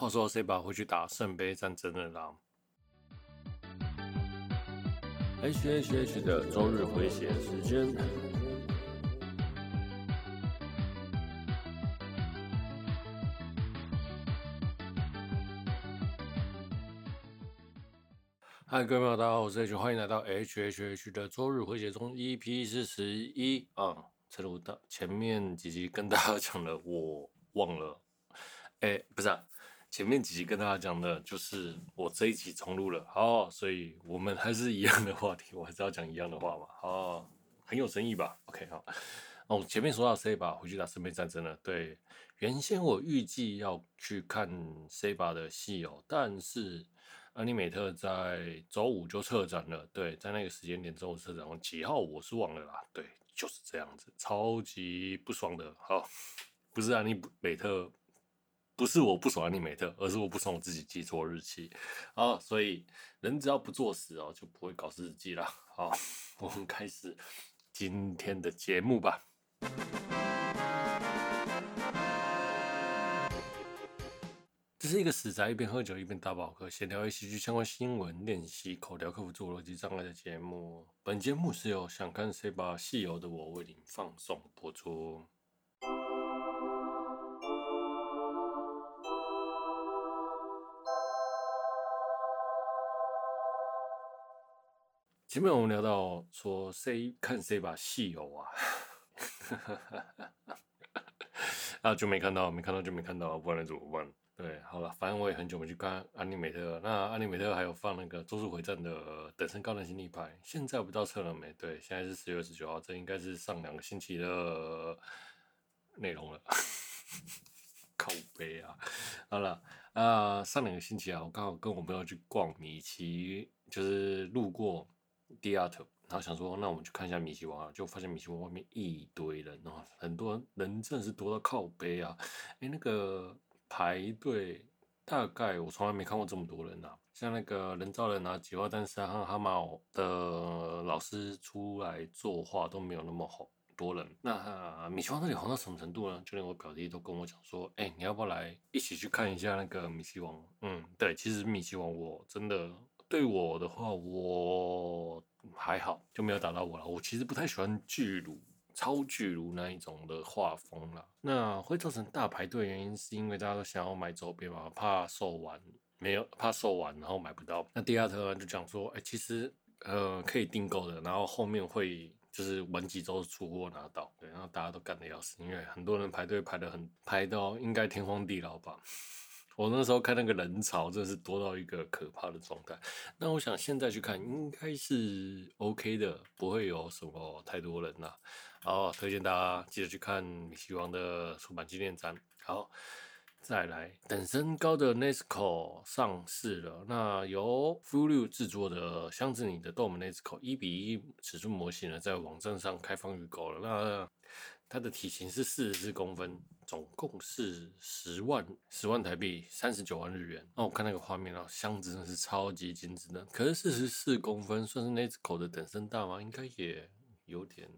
话说 CBA 会去打圣杯战争的啦？H H H 的周日回血时间。嗨，各位朋友，大家好，我是 H，欢迎来到 H H H 的周日回血中 EP 四十一啊。正如到前面几集跟大家讲了，我忘了，哎、不是啊。前面几集跟大家讲的就是我这一集重录了，好，所以我们还是一样的话题，我还是要讲一样的话嘛，好，很有诚意吧？OK，好，哦，前面说到 SABA 回去打圣杯战争了，对，原先我预计要去看 SABA 的戏哦，但是安利美特在周五就撤展了，对，在那个时间点周五撤展，几号我是忘了啦，对，就是这样子，超级不爽的，好，不是安利美特。不是我不爽安利美特，而是我不爽我自己记错日期。啊，所以人只要不作死哦，就不会搞事日记了。好，我们开始今天的节目吧。这是一个死宅一边喝酒一边打宝课，闲聊一戏剧相关新闻，练习口条，克服自我逻辑障碍的节目。本节目是由想看谁把戏游的我为您放送播出。前面我们聊到说谁看谁把戏有啊，啊就没看到，没看到就没看到，不然怎么办？对，好了，反正我也很久没去看安妮美特。那安妮美特还有放那个《咒术回战》的等身高能心理牌，现在不知道撤了没？对，现在是十月十九号，这应该是上两个星期的内容了。口碑啊！好了啊，上两个星期啊，我刚好跟我朋友去逛米奇，就是路过。第二特，然后想说，那我们去看一下米奇王啊，就发现米奇王外面一堆人哦，很多人真的是多到靠背啊！哎，那个排队大概我从来没看过这么多人呐、像那个人造人啊、几号战士啊和哈马的老师出来作画都没有那么好多人。那、啊、米奇王那里红到什么程度呢？就连我表弟都跟我讲说，哎，你要不要来一起去看一下那个米奇王？嗯，对，其实米奇王我真的。对我的话，我还好，就没有打到我了。我其实不太喜欢巨乳、超巨乳那一种的画风了。那会造成大排队，原因是因为大家都想要买周边嘛，怕售完没有，怕售完然后买不到。那第二特就讲说，哎，其实呃可以订购的，然后后面会就是晚几周出货拿到。对，然后大家都赶得要死，因为很多人排队排得很排到应该天荒地老吧。我那时候看那个人潮，真的是多到一个可怕的状态。那我想现在去看，应该是 OK 的，不会有什么太多人呐。好，推荐大家记得去看米奇王的出版纪念展。好，再来，等身高的 Nezuko 上市了。那由 FURYU 制作的箱子里的豆门 NESCO 一比一尺寸模型呢，在网站上开放预购了。那它的体型是四十四公分，总共是十万十万台币，三十九万日元。那我看那个画面啊，箱子真的是超级精致的。可是四十四公分算是 Nezuko 的等身大吗？应该也有点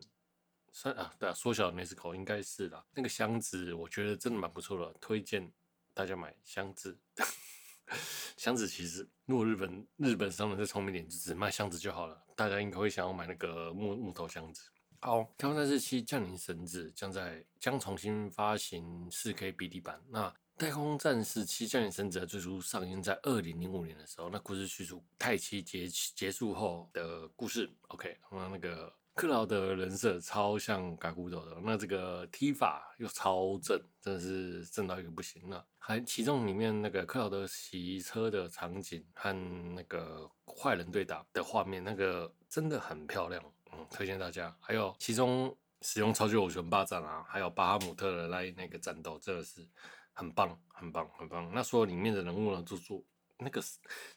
算啊，对啊，缩小的 Nezuko 应该是啦。那个箱子我觉得真的蛮不错的，推荐大家买箱子。箱子其实，如果日本日本商人再聪明点，就只卖箱子就好了。大家应该会想要买那个木木头箱子。好，《太空战士七：降临神子》将在将重新发行 4K BD 版。那《太空战士七：降临神子》最初上映在二零零五年的时候，那故事叙述太七结结束后的故事。OK，那那个克劳德人设超像改古斗的，那这个踢法又超正，真的是正到一个不行了。还其中里面那个克劳德骑车的场景和那个坏人对打的画面，那个真的很漂亮。嗯，推荐大家。还有其中使用超级偶拳霸占啊，还有巴哈姆特的那那个战斗，真的是很棒，很棒，很棒。那所有里面的人物呢，做做那个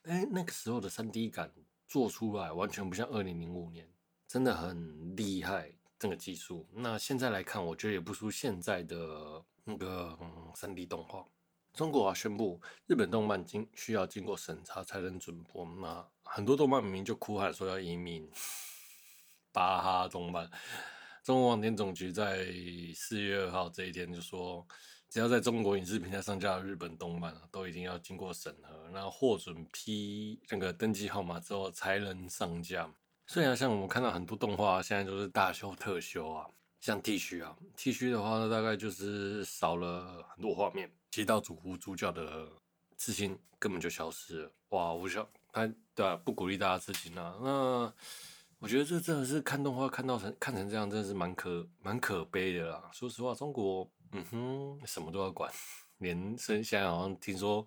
哎那个时候的三 D 感做出来，完全不像二零零五年，真的很厉害这个技术。那现在来看，我觉得也不输现在的那个嗯三 D 动画。中国啊宣布，日本动漫经需要经过审查才能准播。那很多动漫明明就哭喊说要移民。巴哈动漫，中国网电总局在四月二号这一天就说，只要在中国影视平台上架日本动漫，都一定要经过审核，然后获准批那个登记号码之后才能上架。虽然像我们看到很多动画现在都是大修特修啊，像 T 恤啊，T 恤的话呢，大概就是少了很多画面，提到主呼主角的刺青根本就消失了。哇，我想他对啊，不鼓励大家刺青啊。那我觉得这真的是看动画看到成看成这样，真的是蛮可蛮可悲的啦。说实话，中国嗯哼，什么都要管，连现在好像听说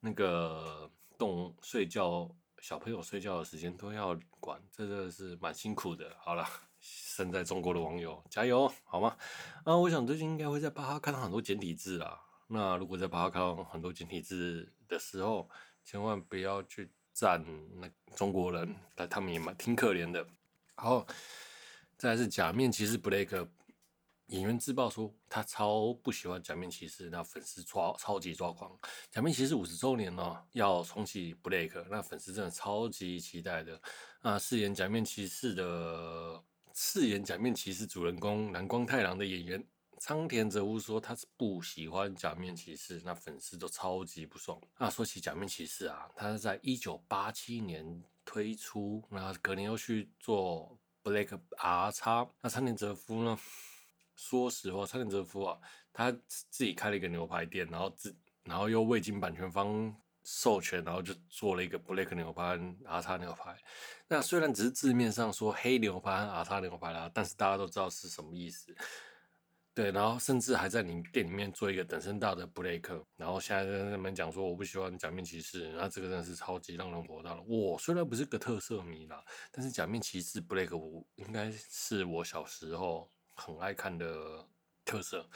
那个动睡觉。小朋友睡觉的时间都要管，这真的是蛮辛苦的。好了，身在中国的网友加油，好吗？啊，我想最近应该会在巴哈看到很多简体字啊。那如果在巴哈看到很多简体字的时候，千万不要去赞那中国人，但他们也蛮挺可怜的。好，再来是假面骑士 Blake。演员自曝说，他超不喜欢假面骑士，那粉丝抓超级抓狂。假面骑士五十周年呢、哦，要重启 Blake，那粉丝真的超级期待的。啊，饰演假面骑士的饰演假面骑士主人公南光太郎的演员仓田哲夫说，他是不喜欢假面骑士，那粉丝都超级不爽。那，说起假面骑士啊，他是在一九八七年推出，那隔年又去做 Blake R+，那仓田哲夫呢？说实话，仓田哲夫啊，他自己开了一个牛排店，然后自然后又未经版权方授权，然后就做了一个 Black 牛排 R 叉牛排。那虽然只是字面上说黑牛排 R 叉牛排啦，但是大家都知道是什么意思。对，然后甚至还在你店里面做一个等身大的 Blake，然后现在跟他们讲说我不喜欢假面骑士，那这个真的是超级让人火大了。我虽然不是个特色迷啦，但是假面骑士 Blake 我应该是我小时候。很爱看的特色，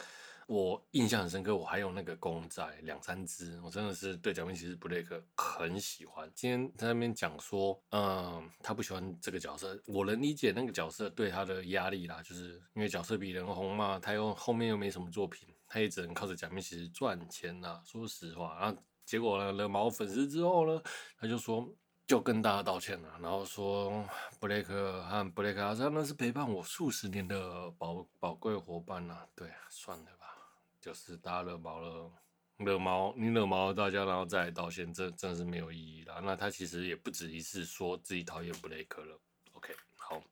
我印象很深刻。我还有那个公仔两三只，我真的是对假面骑士布雷克很喜欢。今天在那边讲说，嗯，他不喜欢这个角色，我能理解那个角色对他的压力啦，就是因为角色比人红嘛，他又后面又没什么作品，他也只能靠着假面骑士赚钱呐。说实话，然后，结果呢，惹毛粉丝之后呢，他就说。就跟大家道歉了，然后说布雷克和布雷克他们是陪伴我数十年的宝宝贵伙伴呐、对，算了，就是大家惹毛了，惹毛你惹毛了大家，然后再道歉，这真的是没有意义了。那他其实也不止一次说自己讨厌布雷克了。OK，好，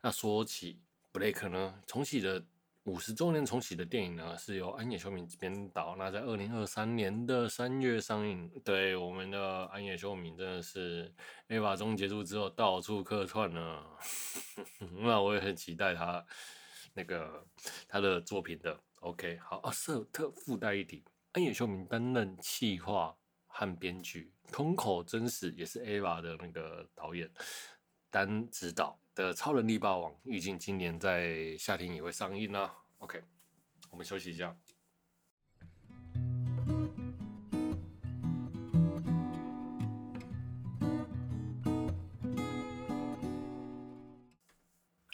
那说起布雷克呢，重启的。五十周年重启的电影呢，是由安野秀明编导，那在二零二三年的三月上映。对，我们的安野秀明真的是 EVA 中结束之后到处客串呢，那我也很期待他那个他的作品的。OK，好啊，设特附带一提，庵野秀明担任企划和编剧，通口真实也是 Ava 的那个导演。单指导的《超能力霸王》预计今年在夏天也会上映呢。OK，我们休息一下。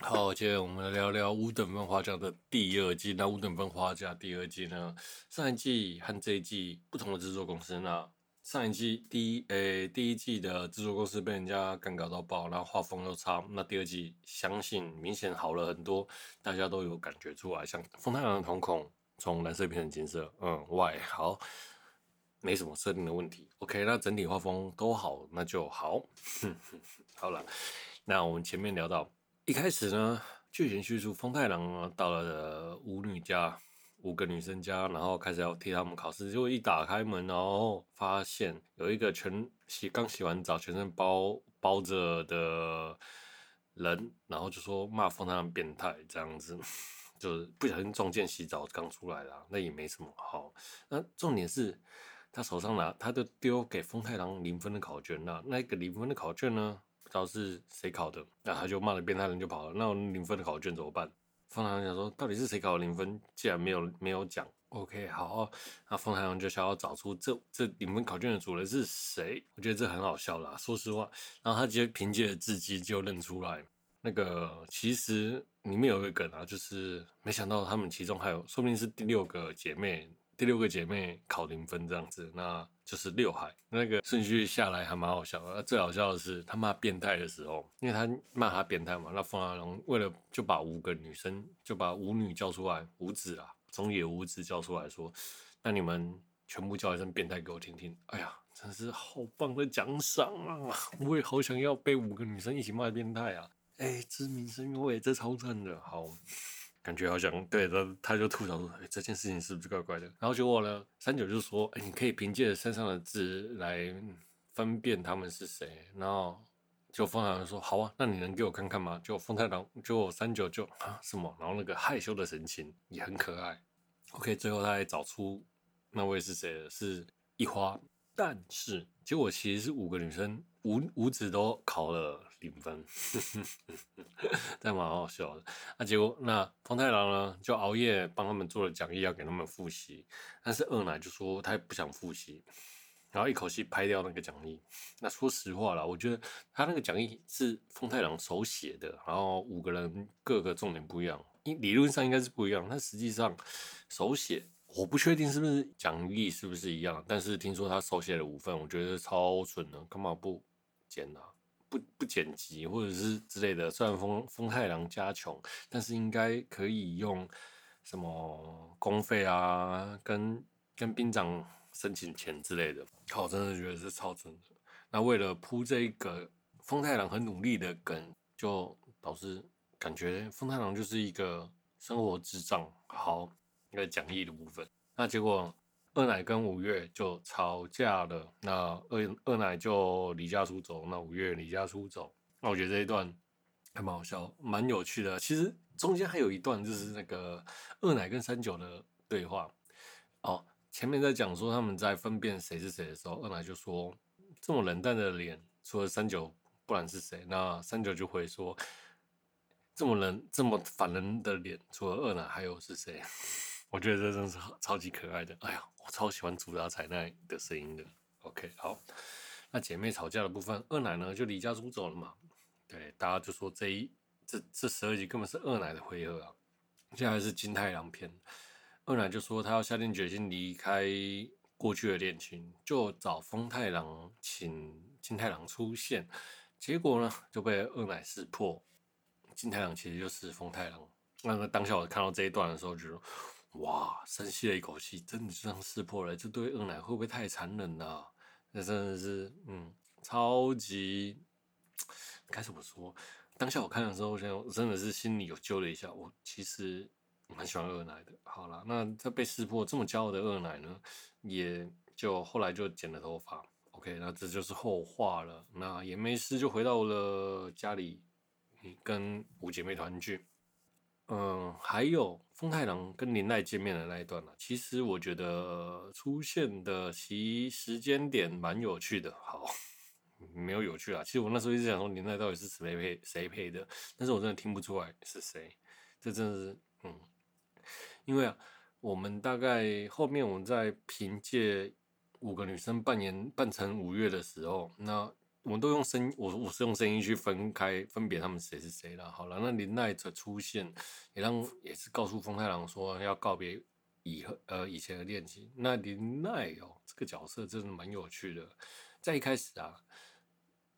好，接着我们来聊聊五等分花嫁的第二季。那五等分花嫁第二季呢？上一季和这一季不同的制作公司呢？上一季第一诶、第一季的制作公司被人家干搞到爆，然后画风又差。那第二季相信明显好了很多，大家都有感觉出来。像风太郎的瞳孔从蓝色变成金色，嗯，Why？好，没什么设定的问题。OK，那整体画风都好，那就好。好了，那我们前面聊到一开始呢，剧情叙述风太郎到了舞女家。五个女生家，然后开始要替他们考试，结果一打开门，然后发现有一个全洗刚洗完澡、全身包包着的人，然后就说骂风太郎变态这样子，就是不小心撞见洗澡刚出来了，那也没什么好。那重点是他手上拿，他就丢给风太郎零分的考卷，那那个零分的考卷呢，不知道是谁考的，那他就骂了变态人就跑了，那零分的考卷怎么办？风太郎想说，到底是谁考了零分？既然没有没有讲，OK，好，那风太郎就想要找出这这零分考卷的主人是谁。我觉得这很好笑啦，说实话。然后他直接凭借着字迹就认出来，那个其实里面有一个梗啊，就是没想到他们其中还有，说不定是第六个姐妹。第六个姐妹考零分这样子，那就是六海。那个顺序下来还蛮好笑的。最好笑的是他骂变态的时候，因为他骂他变态嘛，那风太郎为了就把五个女生就把舞女叫出来，舞子啊，中野五子叫出来说：“那你们全部叫一声变态给我听听。”哎呀，真是好棒的奖赏啊！我也好想要被五个女生一起骂变态啊！哎，知名声誉，这超赞的，好，感觉好像对他，他就吐槽说：“哎，这件事情是不是怪怪的？”然后结果呢，三九就说：“哎，你可以凭借身上的字来分辨他们是谁。”然后。就风太郎说：“好啊，那你能给我看看吗？”就风太郎，就三九就啊什么，然后那个害羞的神情也很可爱。OK，最后他还找出那位是谁了，是一花。但是结果其实是五个女生五五子都考了零分，这蛮好笑的。那结果那风太郎呢，就熬夜帮他们做了讲义，要给他们复习。但是二奶就说他不想复习。然后一口气拍掉那个讲义。那说实话啦，我觉得他那个讲义是风太郎手写的，然后五个人各个重点不一样，理论上应该是不一样，但实际上手写我不确定是不是讲义是不是一样。但是听说他手写了五份，我觉得超蠢的，干嘛不剪呢、不不剪辑或者是之类的。虽然风风太郎家穷，但是应该可以用什么公费啊，跟跟兵长。申请钱之类的，我真的觉得是超蠢的。那为了铺这一个风太郎很努力的梗，就导致感觉风太郎就是一个生活智障。好，一个讲义的部分。那结果二奶跟五月就吵架了。那二二奶就离家出走，那五月离家出走。那我觉得这一段还蛮好笑，蛮有趣的。其实中间还有一段就是那个二奶跟三九的对话哦。前面在讲说他们在分辨谁是谁的时候，二奶就说这么冷淡的脸，除了三九，不然是谁？那三九就会说这么冷、这么烦人的脸，除了二奶还有是谁？我觉得这真是超级可爱的。哎呀，我超喜欢竹达彩奈的声音的。OK，好，那姐妹吵架的部分，二奶呢就离家出走了嘛。对，大家就说这一这这十二集根本是二奶的回合啊。接下来是金太郎篇。二奶就说他要下定决心离开过去的恋情，就找风太郎请金太郎出现，结果呢就被二奶识破，金太郎其实就是风太郎。那个当下我看到这一段的时候，觉得哇，深吸了一口气，真的就这样识破了，这对二奶会不会太残忍了啊？那真的是嗯，超级该怎么说？当下我看的时候，我想真的是心里有揪了一下，我其实。蛮喜欢二奶的。好了，那这被识破这么骄傲的二奶呢，也就后来就剪了头发。OK，那这就是后话了。那也没事，就回到了家里，跟五姐妹团聚。嗯，还有风太郎跟林奈见面的那一段呢，其实我觉得出现的其时间点蛮有趣的。好，没有有趣啊。其实我那时候一直想说林奈到底是谁配谁配的，但是我真的听不出来是谁。这真的是，嗯。因为啊，我们大概后面我们在凭借五个女生扮演扮成五月的时候，那我们都用声，我我是用声音去分开分别他们谁是谁了。好了，那林奈的出现也让也是告诉风太郎说要告别以后呃以前的恋情。那林奈哦，这个角色真的蛮有趣的。在一开始啊，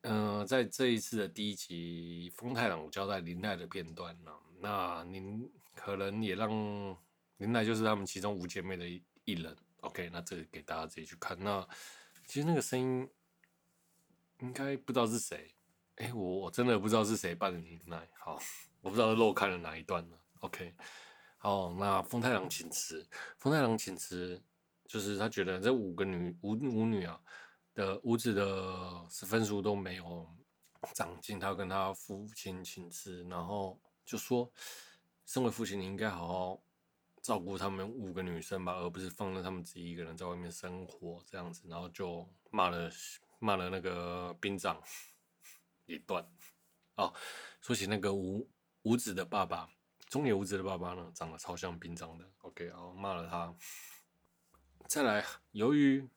嗯、在这一次的第一集，风太郎交代林奈的片段呢，那您可能也让。林奈就是他们其中五姐妹的一一人，OK，那这个给大家自己去看。那其实那个声音应该不知道是谁，哎、我我真的不知道是谁扮的林奈。好，我不知道漏看了哪一段了。OK，好，那风太郎请辞，风太郎请辞，就是他觉得这五个女五五女啊的五子的分数都没有长进，他跟他父亲请辞，然后就说，身为父亲，你应该好好。照顾他们五个女生吧，而不是放任他们自己一个人在外面生活这样子，然后就骂了骂了那个兵长一段。哦，说起那个五五子的爸爸，中野五子的爸爸呢，长得超像兵长的。OK，哦，骂了他。再来，由于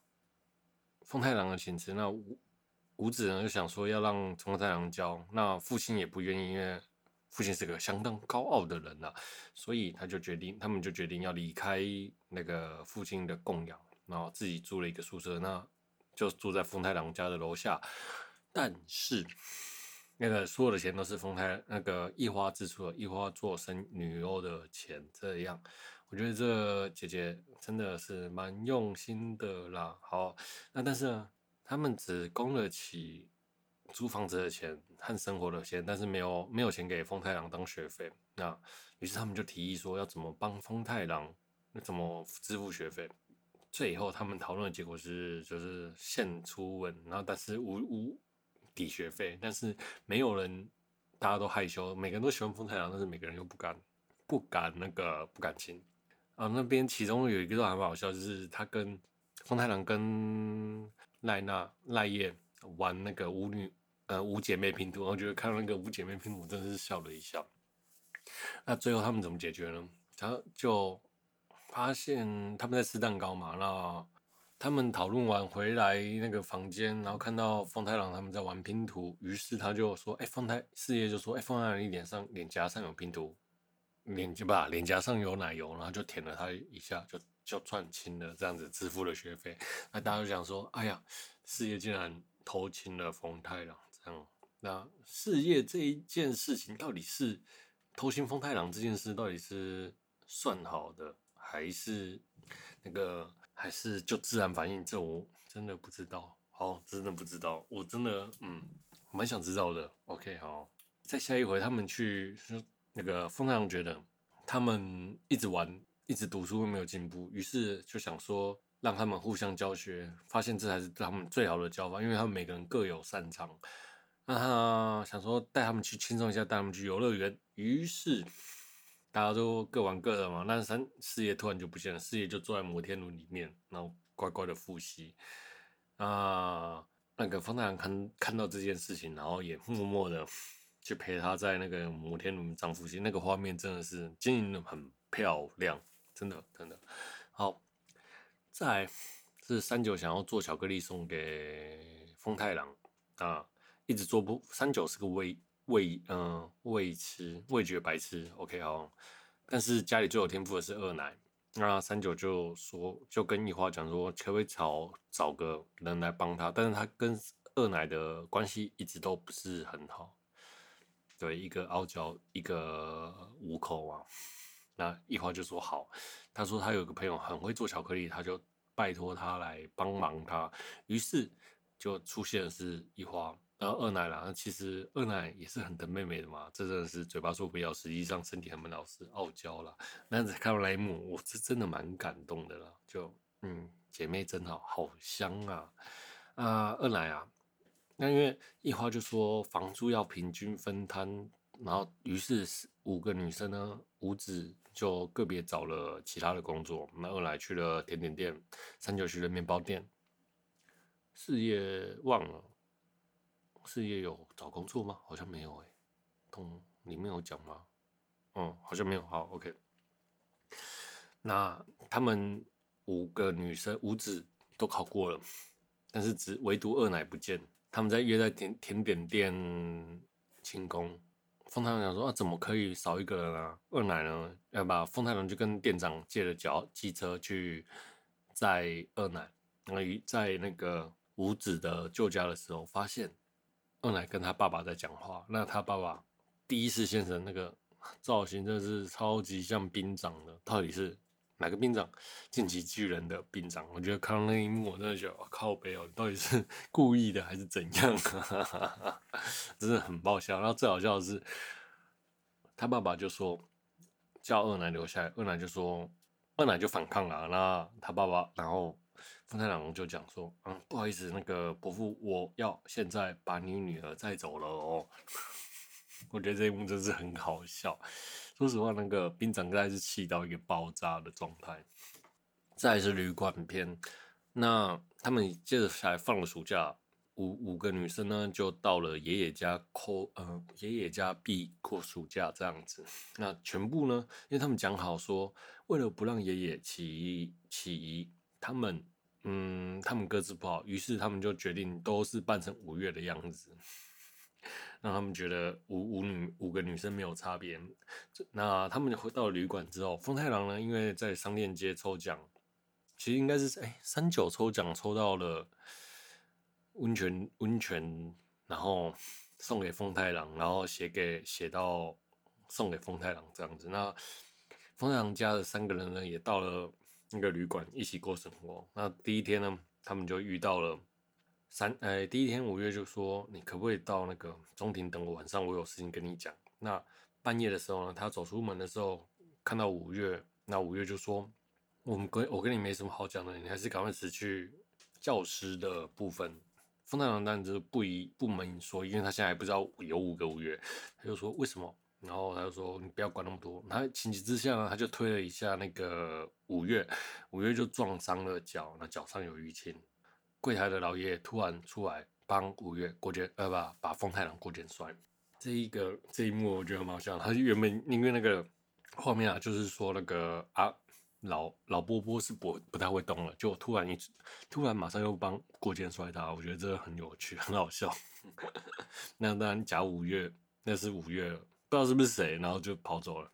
风太郎的请辞，那五五子呢就想说要让风太郎教，那父亲也不愿意，因为。父亲是个相当高傲的人呐、啊，所以他就决定，他们就决定要离开那个父亲的供养，然后自己租了一个宿舍，那就住在风太郎家的楼下。但是那个所有的钱都是风太那个一花支出的，一花做生女优的钱，这样我觉得这姐姐真的是蛮用心的啦。好，那但是呢，他们只供得起租房子的钱和生活的钱，但是没有没有钱给丰太郎当学费。那于是他们就提议说，要怎么帮丰太郎，那怎么支付学费。最后他们讨论的结果是，就是现出吻，然后但是无无抵学费，但是没有人，大家都害羞，每个人都喜欢风太郎，但是每个人又不敢不敢那个不敢亲。啊，那边其中有一个都还蛮好笑，就是他跟风太郎跟赖娜赖叶玩那个五女呃五姐妹拼图，我觉得看到那个五姐妹拼图真的是笑了一笑。那最后他们怎么解决呢？他就发现他们在吃蛋糕嘛，那他们讨论完回来那个房间，然后看到丰太郎他们在玩拼图，于是他就说：“哎、欸，丰太四叶就说：哎、欸，丰太郎你脸上脸颊上有拼图。”脸颊吧，脸颊上有奶油，然后就舔了他一下，就就串亲了，这样子支付了学费。那大家就想说，哎呀，四叶竟然偷亲了丰太郎，这样。那四叶这一件事情，到底是偷亲丰太郎这件事，到底是算好的，还是那个，还是就自然反应？这我真的不知道，好，真的不知道，我真的嗯，蛮想知道的。OK，好，再下一回他们去。那个风太郎觉得他们一直玩，一直读书没有进步，于是就想说让他们互相教学，发现这才是他们最好的教法，因为他们每个人各有擅长。那他想说带他们去轻松一下，带他们去游乐园，于是大家都各玩各的嘛。那三四爷突然就不见了，四爷就坐在摩天轮里面，然后乖乖的复习。啊，那个风太郎看看到这件事情，然后也默默的。去陪他在那个摩天轮上复习，那个画面真的是经营的很漂亮，真的真的好。再来是三九想要做巧克力送给风太郎啊，一直做不。三九是个味味嗯味痴味觉白痴，OK 好。但是家里最有天赋的是二奶，那三九就说就跟一花讲说，可不可以找找个人来帮他？但是他跟二奶的关系一直都不是很好。对，一个傲娇，一个无口啊。那一花就说好，他说他有个朋友很会做巧克力，他就拜托他来帮忙他。于是就出现的是一花，然后二奶啦。其实二奶也是很疼妹妹的嘛，这真的是嘴巴说不要，实际上身体很老实，傲娇啦。那看到那一幕，我是真的蛮感动的啦。就嗯，姐妹真好，好香啊啊，二奶啊。那因为一花就说房租要平均分摊，然后于是五个女生呢，五子就个别找了其他的工作。那二奶去了甜点店，三九去了面包店。事业忘了，事业有找工作吗？好像没有诶、欸，通里面有讲吗？嗯，好像没有。好，OK。那他们五个女生五子都考过了，但是只唯独二奶不见。他们在约在甜甜点店庆功，丰太郎想说啊，怎么可以少一个人啊？二奶呢？要把丰太郎就跟店长借了脚机车去载二奶。那在那个五子的旧家的时候，发现二奶跟他爸爸在讲话。那他爸爸第一次现身，那个造型真的是超级像兵长的，到底是？哪个兵长？进击巨人的兵长。我觉得看到那一幕，我真的觉得靠北哦，到底是故意的还是怎样啊？真的很爆笑。然后最好笑的是，他爸爸就说叫二奶留下来，二奶就说二奶就反抗了。那他爸爸，然后丰太郎就讲说：“嗯，不好意思，那个伯父，我要现在把你女儿带走了哦。”我觉得这一幕真是很好笑。说实话，那个兵长应该是气到一个爆炸的状态。再是旅馆篇，那他们接着下来放了暑假，五五个女生呢就到了爷爷家过，呃，爷爷家避过暑假这样子。那全部呢，因为他们讲好说，为了不让爷爷起起疑，他们嗯，他们各自不好，于是他们就决定都是扮成五月的样子。让他们觉得五五女五个女生没有差别。那他们回到旅馆之后，风太郎呢，因为在商店街抽奖，其实应该是哎三九抽奖抽到了温泉温泉，然后送给风太郎，然后写给写到送给风太郎这样子。那风太郎家的三个人呢，也到了那个旅馆一起过生活。那第一天呢，他们就遇到了三，呃，第一天五月就说：“你可不可以到那个中庭等我？晚上我有事情跟你讲。”那半夜的时候呢，他走出门的时候看到五月，那五月就说：“我们跟我跟你没什么好讲的，你还是赶快辞去教师的部分。”丰太郎当然就是不疑不明说，因为他现在还不知道有五个五月，他就说为什么？然后他就说你不要管那么多。他情急之下呢，他就推了一下那个五月，五月就撞伤了脚，那脚上有淤青。柜台的老爷爷突然出来帮五月过肩，呃，不，把风太郎过肩摔。这一个这一幕我觉得蛮好笑。他原本因为那个画面啊，就是说那个啊。老老波波是不不太会动了，就突然一突然马上又帮过肩摔他，我觉得这个很有趣，很好笑。那当然假五月，那是五月，不知道是不是谁，然后就跑走了。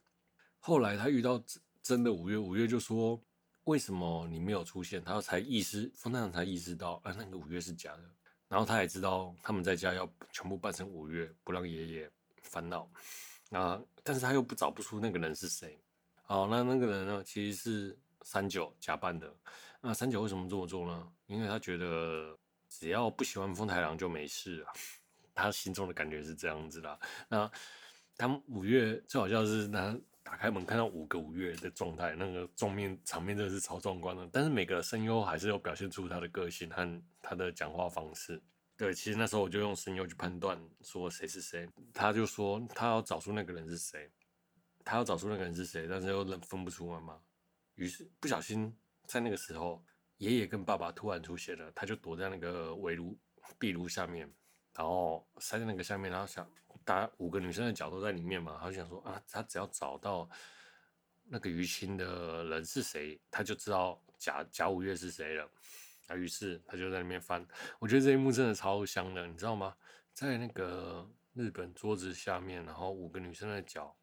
后来他遇到真的五月，五月就说：“为什么你没有出现？”他才意识，风太郎才意识到，啊，那个五月是假的。然后他也知道他们在家要全部扮成五月，不让爷爷烦恼。啊，但是他又不找不出那个人是谁。好，那那个人呢？其实是三九假扮的。那三九为什么这么做呢？因为他觉得只要不喜欢风太郎就没事啊。他心中的感觉是这样子的。那他们五月最好笑是，他打开门看到五个五月的状态，那个状面场面真的是超壮观的。但是每个声优还是有表现出他的个性和他的讲话方式。对，其实那时候我就用声优去判断说谁是谁。他就说他要找出那个人是谁。他要找出那个人是谁，但是又分不出来嘛。于是不小心在那个时候，爷爷跟爸爸突然出现了，他就躲在那个围炉壁炉下面，然后塞在那个下面，然后想，大家五个女生的脚都在里面嘛，他就想说啊，他只要找到那个淤青的人是谁，他就知道贾贾五月是谁了。啊，于是他就在里面翻，我觉得这一幕真的超香的，你知道吗？在那个日本桌子下面，然后五个女生的脚。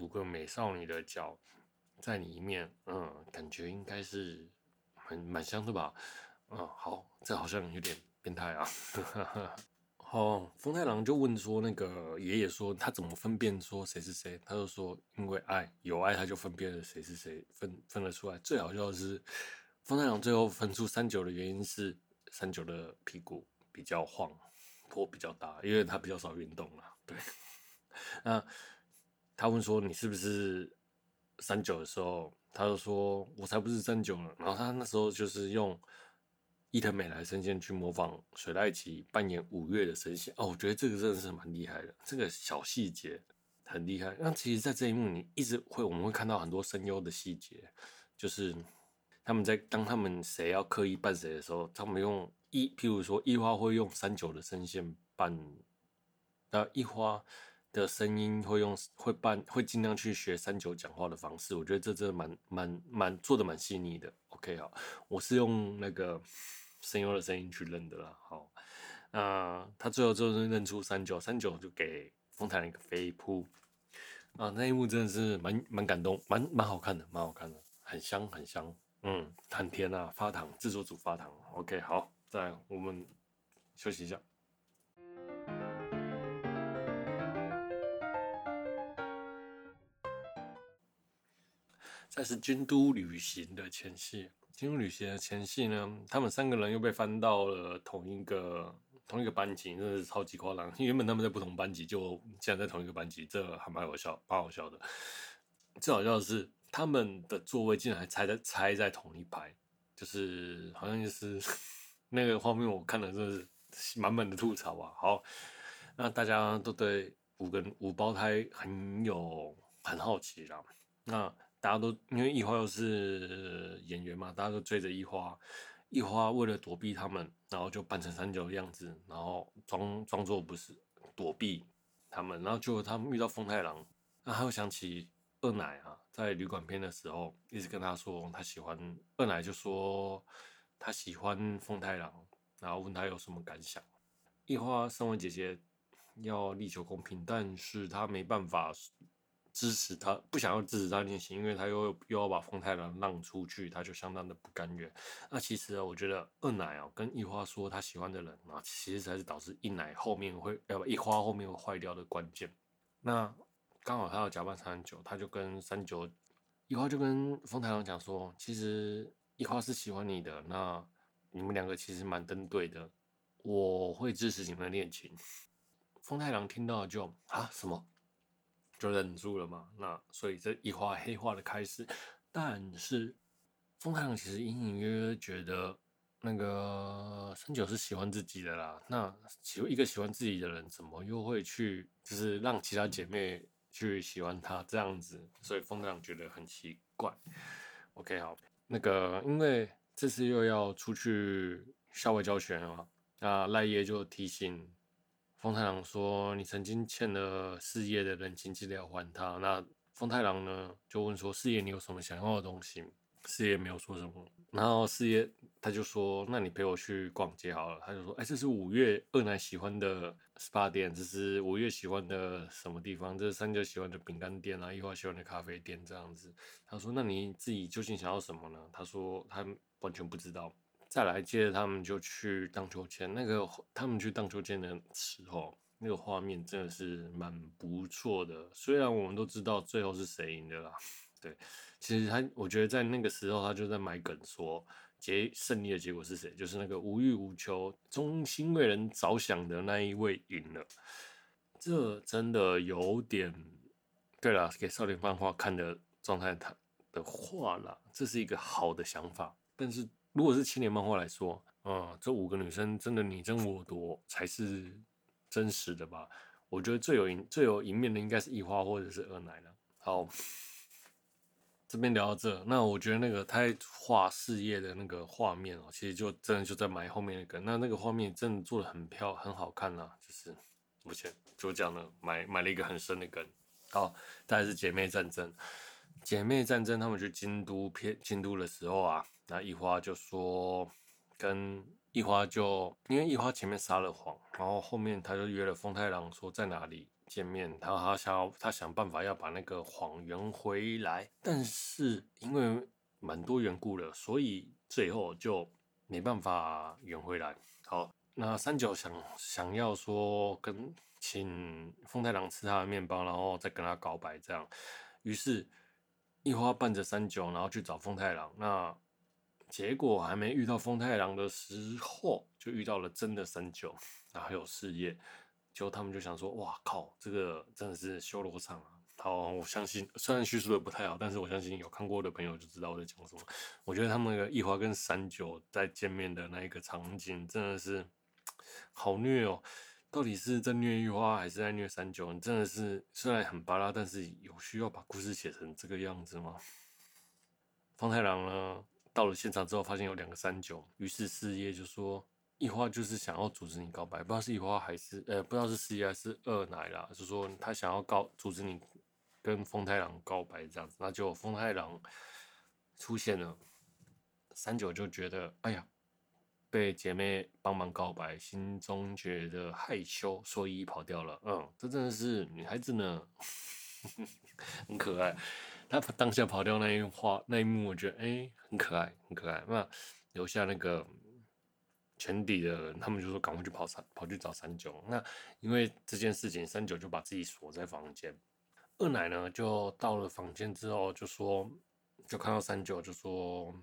五个美少女的脚在里面，嗯，感觉应该是很蛮香的吧？嗯，好，这好像有点变态啊。哦，风太郎就问说，那个爷爷说他怎么分辨说谁是谁？他就说因为爱，有爱他就分辨了谁是谁，分分得出来。最好笑的是，风太郎最后分出三九的原因是三九的屁股比较晃，坡比较大，因为他比较少运动了。对，那。他问说：“你是不是三九的时候？”他就说：“我才不是三九呢。”然后他那时候就是用伊藤美来声线去模仿水濑奇扮演五月的声线。哦，我觉得这个真的是蛮厉害的，这个小细节很厉害。那其实，在这一幕，你一直会我们会看到很多声优的细节，就是他们在当他们谁要刻意扮谁的时候，他们用一，譬如说一花会用三九的声线扮，那一花。的声音会用会扮会尽量去学三九讲话的方式，我觉得这真的蛮蛮蛮做的蛮细腻的。OK 啊，我是用那个声优的声音去认的啦。好，那他最后就是认出三九，三九就给丰太一个飞扑啊，那一幕真的是蛮蛮感动，蛮蛮好看的，蛮好看的，很香很香，嗯，很甜啊，发糖，制作组发糖。OK 好，再来我们休息一下。但是京都旅行的前夕，金融旅行的前夕呢，他们三个人又被翻到了同一个同一个班级，真的是超级夸张。原本他们在不同班级，就现在在同一个班级，这还蛮好笑，蛮好笑的。最好笑的是，他们的座位竟然还拆在拆在同一排，就是好像就是 那个画面，我看了真是满满的吐槽啊。好，那大家都对五个五胞胎很有很好奇啦。那大家都因为一花又是演员嘛，大家都追着一花。一花为了躲避他们，然后就扮成三角的样子，然后装装作不是躲避他们。然后就他们遇到风太郎，那他又想起二奶啊，在旅馆篇的时候一直跟他说他喜欢二奶，就说他喜欢风太郎，然后问他有什么感想。一花身为姐姐要力求公平，但是他没办法。支持他，不想要支持他练习，因为他又又要把丰太郎让出去，他就相当的不甘愿。那其实啊，我觉得二奶啊跟一花说他喜欢的人啊，其实才是导致一奶后面会要不一花后面会坏掉的关键。那刚好他要假扮三九，他就跟三九一花就跟风太郎讲说，其实一花是喜欢你的，那你们两个其实蛮登对的，我会支持你们的恋情。风太郎听到就啊什么，就忍住了嘛。那所以这一花黑化的开始，但是风太郎其实隐隐约约觉得那个三九是喜欢自己的啦。那喜一个喜欢自己的人，怎么又会去就是让其他姐妹去喜欢他这样子？所以风太郎觉得很奇怪。OK，好，那个因为这次又要出去校外教学了嘛，那赖叶就提醒。风太郎说：“你曾经欠了四叶的人情，记得要还他。”那风太郎呢，就问说：“四叶，你有什么想要的东西？”四叶没有说什么。然后四叶他就说：“那你陪我去逛街好了。”他就说：“哎，这是五月二奶喜欢的 SPA 店，这是五月喜欢的什么地方？这是三九喜欢的饼干店啊，一花喜欢的咖啡店这样子。”他说：“那你自己究竟想要什么呢？”他说：“他完全不知道。”再来，接着他们就去荡秋千。那个他们去荡秋千的时候，那个画面真的是蛮不错的。虽然我们都知道最后是谁赢的啦，对，其实他我觉得在那个时候他就在埋梗说，结胜利的结果是谁？就是那个无欲无求、衷心为人着想的那一位赢了。这真的有点，对了，给少年漫画看的状态他的话啦，这是一个好的想法，但是。如果是青年漫画来说，嗯，这五个女生真的你争我夺才是真实的吧？我觉得最有赢、最有赢面的应该是一花或者是二奶了。好，这边聊到这，那我觉得那个他画事业的那个画面哦，其实就真的就在埋后面那个，那那个画面真的做的很漂，很好看呐，就是目前就这样的埋埋了一个很深的梗。好，再来是姐妹战争，姐妹战争，他们去京都偏京都的时候啊。那一花就说，跟一花就因为一花前面撒了谎，然后后面他就约了风太郎说在哪里见面，然后他想要他想办法要把那个谎圆回来，但是因为蛮多缘故了，所以最后就没办法圆回来。好，那三九想想要说跟请风太郎吃他的面包，然后再跟他告白这样，于是一花伴着三九，然后去找风太郎。那结果还没遇到风太郎的时候，就遇到了真的三九，然后还有四叶，就他们就想说：“哇靠，这个真的是修罗场啊！”好，我相信虽然叙述的不太好，但是我相信有看过的朋友就知道我在讲什么。我觉得他们那个一花跟三九在见面的那一个场景真的是好虐哦！到底是在虐一花还是在虐三九？你真的是虽然很巴拉，但是有需要把故事写成这个样子吗？风太郎呢？到了现场之后，发现有两个三九，于是四叶就说：“一花就是想要阻止你告白，不知道是一花还是呃，不知道是四叶还是二奶啦。”就说他想要告阻止你跟风太郎告白这样子，那就风太郎出现了，三九就觉得哎呀，被姐妹帮忙告白，心中觉得害羞，所以跑掉了。嗯，这真的是女孩子呢，很可爱。他当下跑掉那一画那一幕，我觉得哎、很可爱，很可爱。那留下那个全底的人，他们就说赶快去跑三跑去找三九。那因为这件事情，三九就把自己锁在房间。二奶呢就到了房间之后就说，就看到三九就说，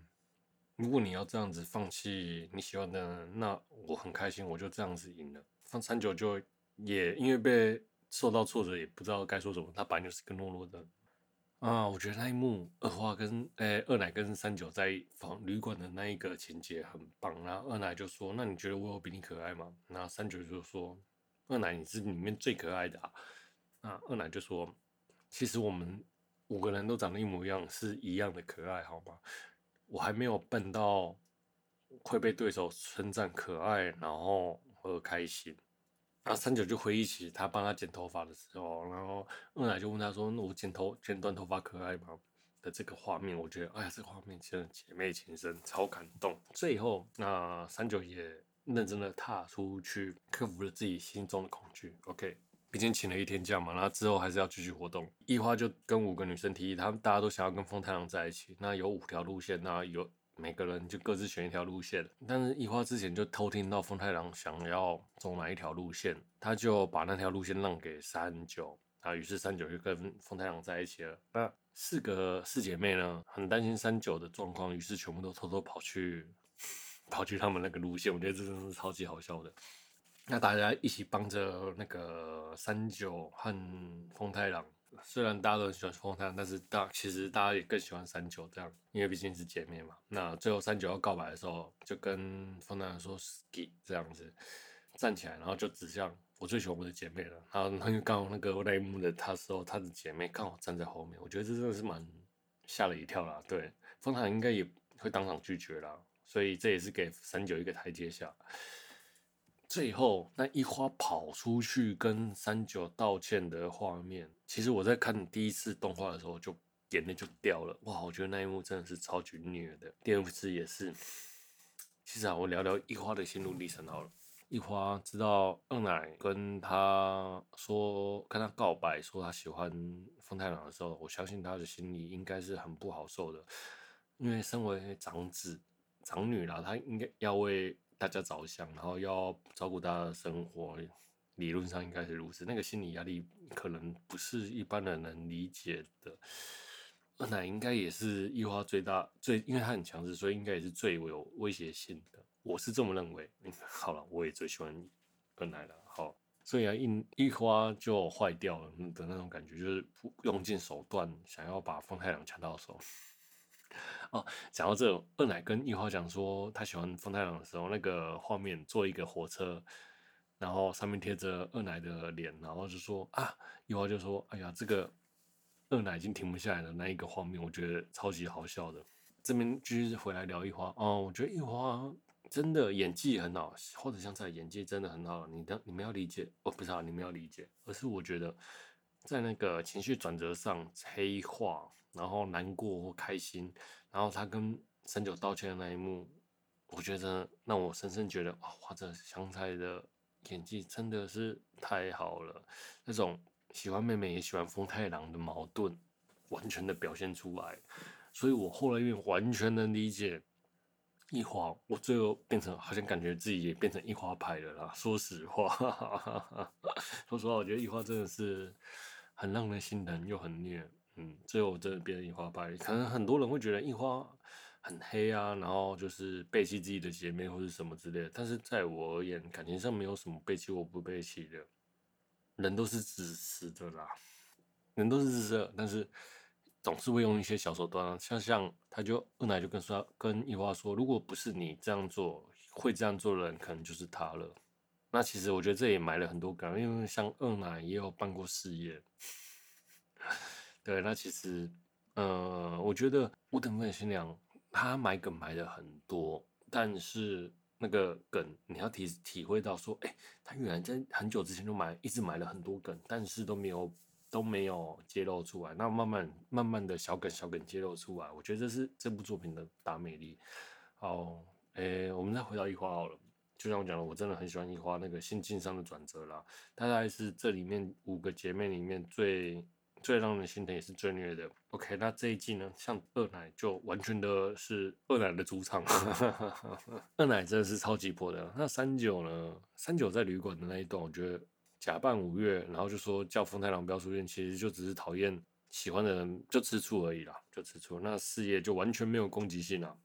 如果你要这样子放弃你喜欢的，那我很开心，我就这样子赢了。放三九就也因为被受到挫折，也不知道该说什么。他本来就是个懦弱的。啊，我觉得那一幕二花跟诶、二奶跟三九在房旅馆的那一个情节很棒。然后二奶就说：“那你觉得我有比你可爱吗？”那三九就说：“二奶你是里面最可爱的啊。”那二奶就说：“其实我们五个人都长得一模一样，是一样的可爱，好吗？我还没有笨到会被对手称赞可爱，然后而开心。”然后三九就回忆起他帮他剪头发的时候，然后二奶就问他说：“那我剪头剪短头发可爱吗？”的这个画面，我觉得哎呀，这个画面真的姐妹情深，超感动。最后，那三九也认真的踏出去，克服了自己心中的恐惧。OK，毕竟请了一天假嘛，然后之后还是要继续活动。一花就跟五个女生提议，他们大家都想要跟风太郎在一起，那有五条路线，那有。每个人就各自选一条路线，但是一花之前就偷听到风太郎想要走哪一条路线，他就把那条路线让给三九啊，于是三九就跟风太郎在一起了。那四个四姐妹呢，很担心三九的状况，于是全部都偷偷跑去跑去他们那个路线。我觉得这真的是超级好笑的。那大家一起帮着那个三九和风太郎。虽然大家都很喜欢风太，但是大其实大家也更喜欢三九这样，因为毕竟是姐妹嘛。那最后三九要告白的时候，就跟风太说 “ski” 这样子，站起来，然后就指向我最喜欢我的姐妹了。然后他就刚好那个那一幕的他说，他的姐妹刚好站在后面，我觉得这真的是蛮吓了一跳啦。对，风太应该也会当场拒绝啦，所以这也是给三九一个台阶下。最后那一花跑出去跟三九道歉的画面，其实我在看你第一次动画的时候就眼泪就掉了。哇，我觉得那一幕真的是超级虐的。第二次也是。其实啊，我聊聊一花的心路历程好了。一花知道二奶跟他说，跟他告白，说他喜欢风太郎的时候，我相信他的心里应该是很不好受的，因为身为长子长女啦，他应该要为。大家着想，然后要照顾大家的生活，理论上应该是如此。那个心理压力可能不是一般人能理解的。二奶应该也是一花最大最，因为他很强势，所以应该也是最有威胁性的。我是这么认为。好了，我也最喜欢二奶了。好，所以啊，一一花就坏掉了的那种感觉，就是用尽手段想要把风太郎抢到手。哦，讲到这，二奶跟一花讲说他喜欢风太郎的时候，那个画面坐一个火车，然后上面贴着二奶的脸，然后就说啊，一花就说，哎呀，这个二奶已经停不下来了那一个画面，我觉得超级好笑的。这边继续回来聊一花哦，我觉得一花真的演技很好，或者像在演技真的很好。你的你们要理解，哦，不是啊，你们要理解，而是我觉得在那个情绪转折上黑化。然后难过或开心，然后他跟三九道歉的那一幕，我觉得让我深深觉得，哇，这香菜的演技真的是太好了。那种喜欢妹妹也喜欢风太郎的矛盾，完全的表现出来。所以我后来又完全能理解一花，我最后变成好像感觉自己也变成一花派了啦。说实话，说实话，我觉得一花真的是很让人心疼又很虐。嗯，最后真的变成一花派，可能很多人会觉得一花很黑啊，然后就是背弃自己的姐妹或是什么之类的。但是在我而言，感情上没有什么背弃或不背弃的，人都是自私的啦，人都是自私的，但是总是会用一些小手段啊，像像他就二奶就跟说跟一花说，如果不是你这样做，会这样做的人可能就是他了。那其实我觉得这也埋了很多梗，因为像二奶也有办过事业。对，那其实，呃，我觉得乌藤分新娘他埋梗埋的很多，但是那个梗你要体体会到说，哎，他原来在很久之前就埋，一直埋了很多梗，但是都没有都没有揭露出来。那慢慢慢慢的小梗小梗揭露出来，我觉得这是这部作品的大魅力。好，哎，我们再回到一花好了，就像我讲的，我真的很喜欢一花那个心境上的转折啦，大概是这里面五个姐妹里面最。最让人心疼也是最虐的。OK，那这一季呢，像二奶就完全的是二奶的主场，二奶真的是超级破的。那三九呢？三九在旅馆的那一段，我觉得假扮五月，然后就说叫风太郎不要出现，其实就只是讨厌喜欢的人就吃醋而已啦，就吃醋。那四叶就完全没有攻击性了。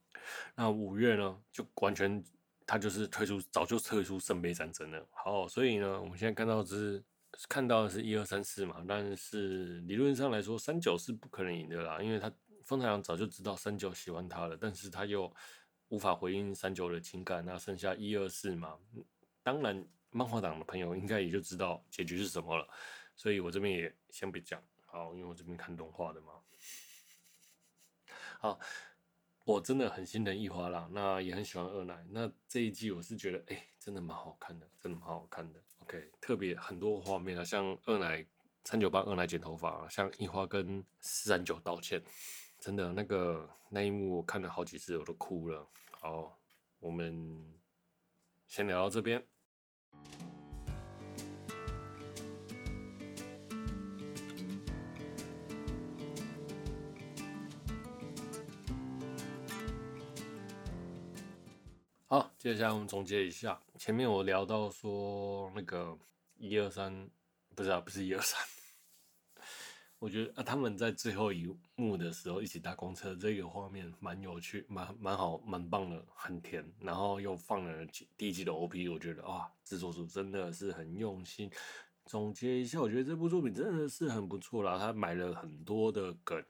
那五月呢，就完全他就是退出，早就退出圣杯战争了。好，所以呢，我们现在看到的是。看到的是一二三四嘛，但是理论上来说，三九是不可能赢的啦，因为他风太郎早就知道三九喜欢他了，但是他又无法回应三九的情感，那剩下一二四嘛，当然漫画党的朋友应该也就知道结局是什么了，所以我这边也先别讲，好，因为我这边看动画的嘛，好，我真的很心疼一花啦，那也很喜欢二奶，那这一季我是觉得，哎、真的蛮好看的，真的蛮好看的。OK，特别很多画面啊，像二奶三九帮二奶剪头发，像一花跟三九道歉，真的那个那一幕我看了好几次，我都哭了。好，我们先聊到这边。接下来我们总结一下。前面我聊到说那个一二三，不是啊，不是一二三，我觉得啊，他们在最后一幕的时候一起搭公车，这个画面蛮有趣，蛮蛮好，蛮棒的，很甜。然后又放了第一季的 OP，我觉得哇，制作组真的是很用心。总结一下，我觉得这部作品真的是很不错啦。他埋了很多的梗，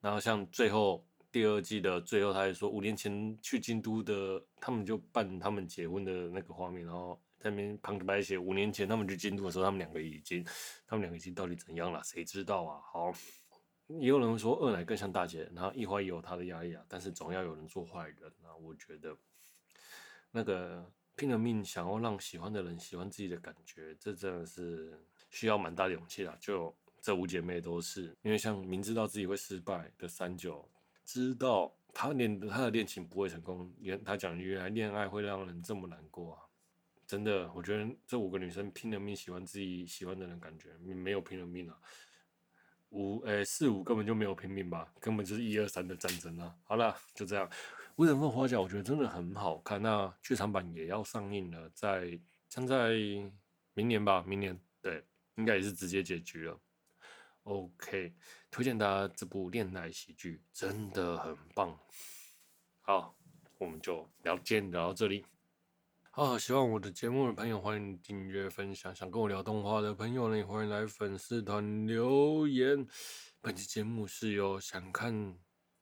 然后像最后第二季的最后，他还说五年前去京都的，他们就办他们结婚的那个画面，然后。在那边旁白写五年前他们去京都的时候，他们两个已经，他们两个已经到底怎样了？谁知道啊？好，也有人说二奶更像大姐，然后一花也有她的压力啊，但是总要有人做坏人啊。我觉得那个拼了命想要让喜欢的人喜欢自己的感觉，这真的是需要蛮大的勇气啦。就这五姐妹都是，因为像明知道自己会失败的三九，知道他恋他的恋情不会成功，原他讲原来恋爱会让人这么难过啊。真的，我觉得这五个女生拼了命喜欢自己喜欢的人，感觉没有拼了命啊。五诶、四五根本就没有拼命吧，根本就是一二三的战争啊。好了，就这样。《无人份花甲》我觉得真的很好看，那剧场版也要上映了，在将在明年吧，明年对，应该也是直接结局了。OK，推荐大家这部恋爱喜剧，真的很棒。好，我们就聊天聊到这里。好，喜欢我的节目的朋友，欢迎订阅、分享。想跟我聊动画的朋友呢，也欢迎来粉丝团留言。本期节目是由想看，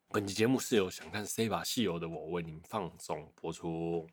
本期节目是由想看《C 把戏友》的我为您放送播出。